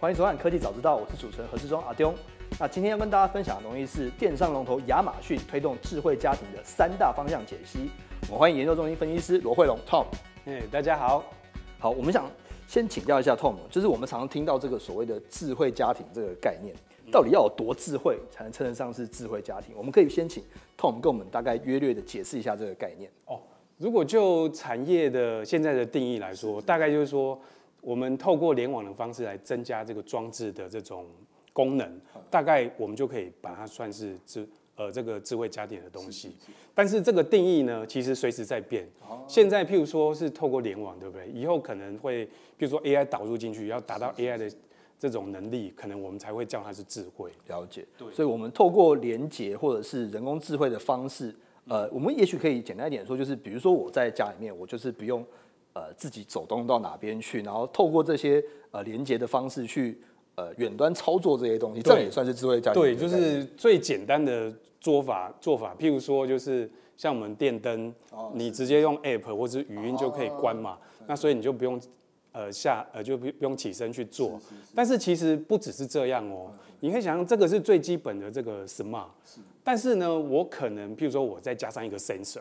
欢迎收看《科技早知道》，我是主持人何志忠阿丢。那今天要跟大家分享的东西是电商龙头亚马逊推动智慧家庭的三大方向解析。我欢迎研究中心分析师罗慧龙 Tom。哎，大家好。好，我们想先请教一下 Tom，就是我们常常听到这个所谓的智慧家庭这个概念，到底要有多智慧才能称得上是智慧家庭？我们可以先请 Tom 跟我们大概约略的解释一下这个概念。哦，如果就产业的现在的定义来说，大概就是说，我们透过联网的方式来增加这个装置的这种功能，大概我们就可以把它算是智呃这个智慧家电的东西。但是这个定义呢，其实随时在变。现在譬如说是透过联网，对不对？以后可能会，譬如说 AI 导入进去，要达到 AI 的这种能力，可能我们才会叫它是智慧。了解。对。所以，我们透过连接或者是人工智慧的方式，呃，我们也许可以简单一点说，就是比如说我在家里面，我就是不用呃自己走动到哪边去，然后透过这些呃连接的方式去呃远端操作这些东西，这样也算是智慧家庭。对，就是最简单的做法做法，譬如说就是像我们电灯，你直接用 App 或者语音就可以关嘛，那所以你就不用呃下呃就不不用起身去做。但是其实不只是这样哦，你可以想象这个是最基本的这个 Smart，但是呢，我可能譬如说我再加上一个 Sensor，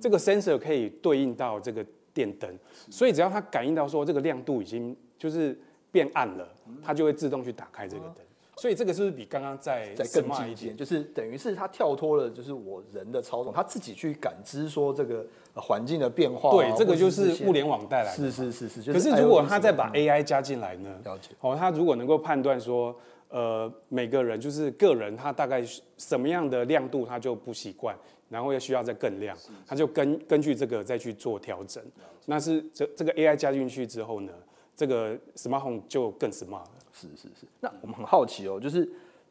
这个 Sensor 可以对应到这个电灯，所以只要它感应到说这个亮度已经就是变暗了，它就会自动去打开这个灯。所以这个是不是比刚刚再再更进一点？就是等于是它跳脱了，就是我人的操纵，它自己去感知说这个环境的变化。对，这个就是物联网带来的。是是是是。可是如果它再把 AI 加进来呢？了解。哦，它如果能够判断说，呃，每个人就是个人，他大概什么样的亮度他就不习惯，然后又需要再更亮，他就根根据这个再去做调整。那是这这个 AI 加进去之后呢，这个 Smart Home 就更 smart 了。是是是，那我们很好奇哦，就是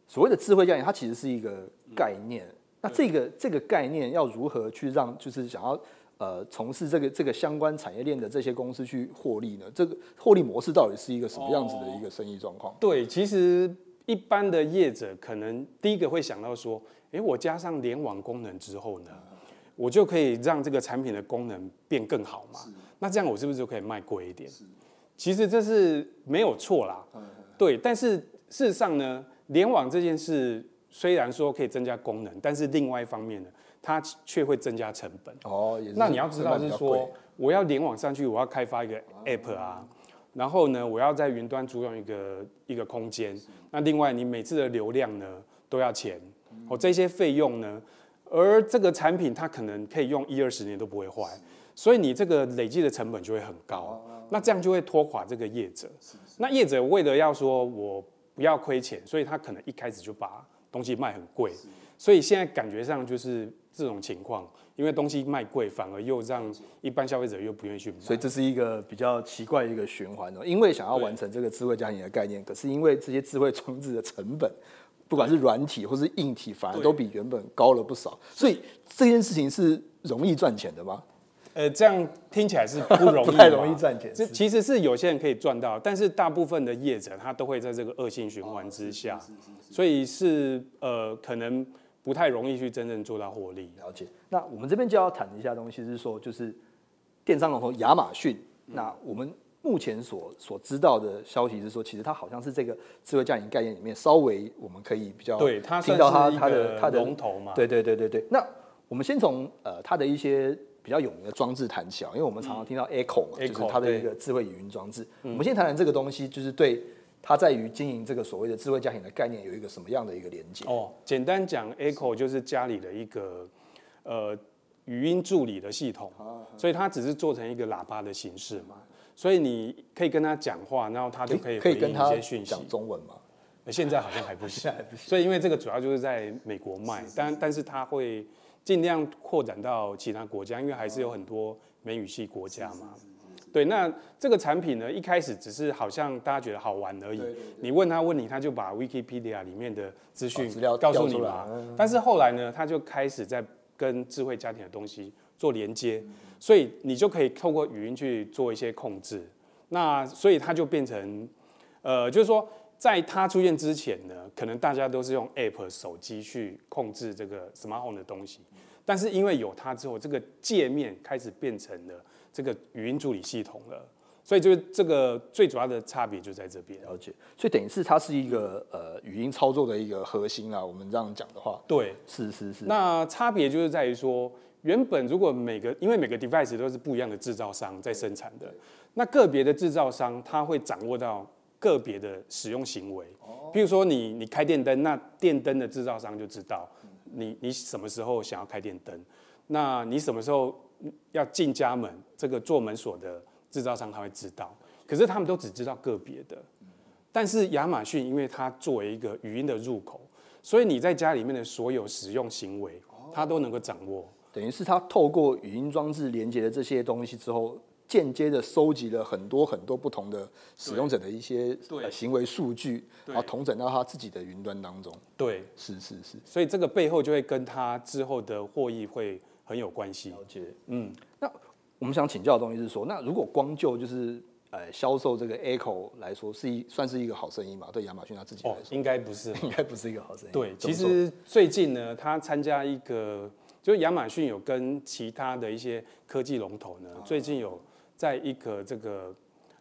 所谓的智慧家庭，它其实是一个概念。那这个这个概念要如何去让就是想要呃从事这个这个相关产业链的这些公司去获利呢？这个获利模式到底是一个什么样子的一个生意状况？对，其实一般的业者可能第一个会想到说，哎，我加上联网功能之后呢，我就可以让这个产品的功能变更好嘛？那这样我是不是就可以卖贵一点？其实这是没有错啦。对，但是事实上呢，联网这件事虽然说可以增加功能，但是另外一方面呢，它却会增加成本。哦，那你要知道是说，我要联网上去，我要开发一个 App 啊，然后呢，我要在云端租用一个一个空间。那另外，你每次的流量呢都要钱，哦，这些费用呢，而这个产品它可能可以用一二十年都不会坏，所以你这个累计的成本就会很高。那这样就会拖垮这个业者。那业者为了要说我不要亏钱，所以他可能一开始就把东西卖很贵。所以现在感觉上就是这种情况，因为东西卖贵，反而又让一般消费者又不愿意去买。所以这是一个比较奇怪的一个循环哦。因为想要完成这个智慧家庭的概念，可是因为这些智慧装置的成本，不管是软体或是硬体，反而都比原本高了不少。所以这件事情是容易赚钱的吗？呃，这样听起来是不 容易，不太容易赚钱。这其实是有些人可以赚到，但是大部分的业者他都会在这个恶性循环之下，所以是呃可能不太容易去真正做到获利。了解。那我们这边就要谈一下东西，是说就是电商龙头亚马逊。那我们目前所所知道的消息是说，其实它好像是这个智慧家庭概念里面稍微我们可以比较对它听到它它的它的龙头嘛。对对对对对。那我们先从呃它的一些。比较有名的装置谈起啊，因为我们常常听到 Echo 嘛，就是它的一个智慧语音装置。我们先谈谈这个东西，就是对它在于经营这个所谓的智慧家庭的概念有一个什么样的一个连接？哦，简单讲，Echo 就是家里的一个呃语音助理的系统，所以它只是做成一个喇叭的形式嘛，所以你可以跟他讲话，然后他就可以可以跟他讲中文嘛。现在好像 还不行，所以因为这个主要就是在美国卖，但但是它会。尽量扩展到其他国家，因为还是有很多美语系国家嘛。对，那这个产品呢，一开始只是好像大家觉得好玩而已。你问他问你，他就把 Wikipedia 里面的资讯告诉你嘛。但是后来呢，他就开始在跟智慧家庭的东西做连接，所以你就可以透过语音去做一些控制。那所以它就变成，呃，就是说。在它出现之前呢，可能大家都是用 App 手机去控制这个 Smart Home 的东西，但是因为有它之后，这个界面开始变成了这个语音助理系统了，所以就是这个最主要的差别就在这边。了解，所以等于是它是一个呃语音操作的一个核心啦。我们这样讲的话，对，是是是。那差别就是在于说，原本如果每个因为每个 device 都是不一样的制造商在生产的，那个别的制造商他会掌握到个别的使用行为。譬如说你你开电灯，那电灯的制造商就知道你你什么时候想要开电灯，那你什么时候要进家门，这个做门锁的。制造商他会知道，可是他们都只知道个别的。但是亚马逊，因为它作为一个语音的入口，所以你在家里面的所有使用行为，它都能够掌握。等于是它透过语音装置连接的这些东西之后，间接的收集了很多很多不同的使用者的一些行为数据，然后统整到他自己的云端当中。对，是是是。所以这个背后就会跟他之后的获益会很有关系。了解，嗯，那。我们想请教的东西是说，那如果光就就是呃销售这个 Echo 来说，是一算是一个好生意嘛？对亚马逊他自己来说，应该不是，应该不是一个好生意。对，其实最近呢，他参加一个，就是亚马逊有跟其他的一些科技龙头呢，最近有在一个这个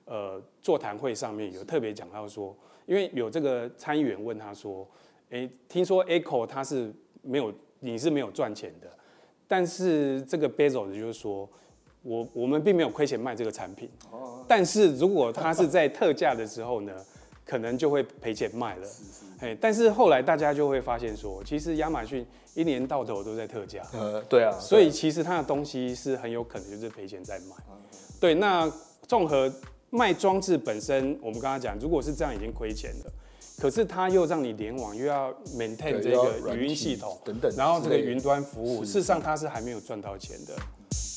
呃座谈会上面有特别讲到说，因为有这个参议员问他说，哎，听说 Echo 它是没有你是没有赚钱的，但是这个 Bezos 就是说。我我们并没有亏钱卖这个产品，但是如果它是在特价的时候呢，可能就会赔钱卖了。哎，但是后来大家就会发现说，其实亚马逊一年到头都在特价。呃，对啊。所以其实它的东西是很有可能就是赔钱在卖。对，那综合卖装置本身，我们刚刚讲，如果是这样已经亏钱了，可是它又让你联网，又要 maintain 这个语音系统等等，然后这个云端服务，事实上它是还没有赚到钱的。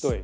对。